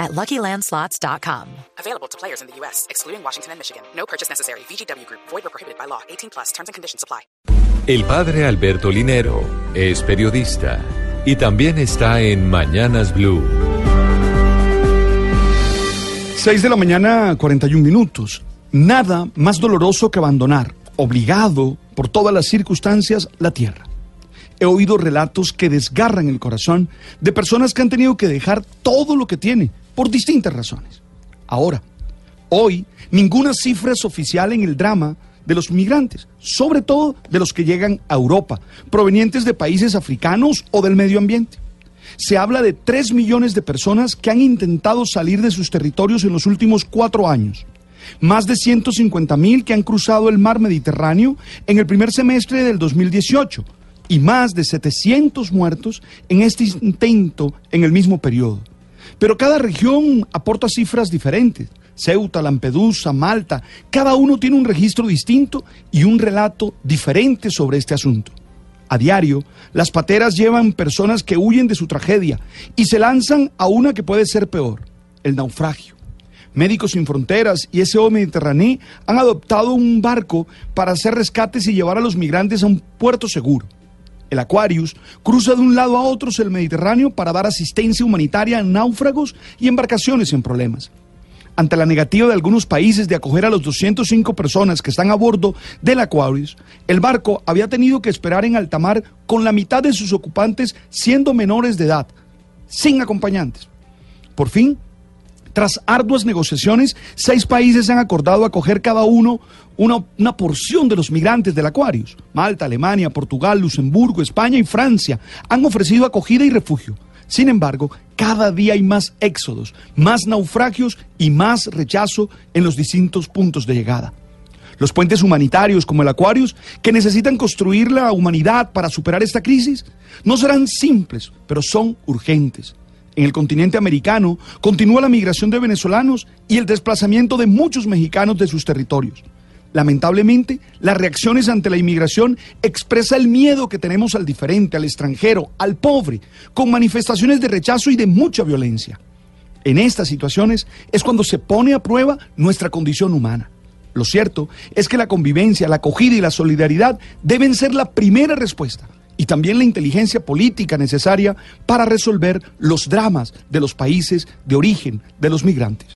at LuckyLandSlots.com. Available to players in the U.S., excluding Washington and Michigan. No purchase necessary. VGW Group. Void or prohibited by law. 18 plus. Terms and conditions apply. El padre Alberto Linero es periodista y también está en Mañanas Blue. 6 de la mañana, 41 minutos. Nada más doloroso que abandonar, obligado por todas las circunstancias, la tierra. He oído relatos que desgarran el corazón de personas que han tenido que dejar todo lo que tienen por distintas razones. Ahora, hoy, ninguna cifra es oficial en el drama de los migrantes, sobre todo de los que llegan a Europa, provenientes de países africanos o del medio ambiente. Se habla de 3 millones de personas que han intentado salir de sus territorios en los últimos cuatro años. Más de 150 mil que han cruzado el mar Mediterráneo en el primer semestre del 2018 y más de 700 muertos en este intento en el mismo periodo. Pero cada región aporta cifras diferentes. Ceuta, Lampedusa, Malta, cada uno tiene un registro distinto y un relato diferente sobre este asunto. A diario, las pateras llevan personas que huyen de su tragedia y se lanzan a una que puede ser peor, el naufragio. Médicos Sin Fronteras y SO Mediterráneo han adoptado un barco para hacer rescates y llevar a los migrantes a un puerto seguro. El Aquarius cruza de un lado a otro el Mediterráneo para dar asistencia humanitaria a náufragos y embarcaciones en problemas. Ante la negativa de algunos países de acoger a los 205 personas que están a bordo del Aquarius, el barco había tenido que esperar en alta mar con la mitad de sus ocupantes siendo menores de edad, sin acompañantes. Por fin, tras arduas negociaciones, seis países han acordado acoger cada uno una, porción de los migrantes del Aquarius. Malta, Alemania, Portugal, Luxemburgo, España y Francia han ofrecido acogida y refugio. Sin embargo, cada día hay más éxodos, más naufragios y más rechazo en los distintos puntos de llegada. Los puentes humanitarios como el Aquarius, que necesitan construir la humanidad para superar esta crisis, no serán simples, pero son urgentes. En el continente americano continúa la migración de venezolanos y el desplazamiento de muchos mexicanos de sus territorios. Lamentablemente, las reacciones ante la inmigración expresa el miedo que tenemos al diferente, al extranjero, al pobre, con manifestaciones de rechazo y de mucha violencia. En estas situaciones es cuando se pone a prueba nuestra condición humana. Lo cierto es que la convivencia, la acogida y la solidaridad deben ser la primera respuesta y también la inteligencia política necesaria para resolver los dramas de los países de origen de los migrantes.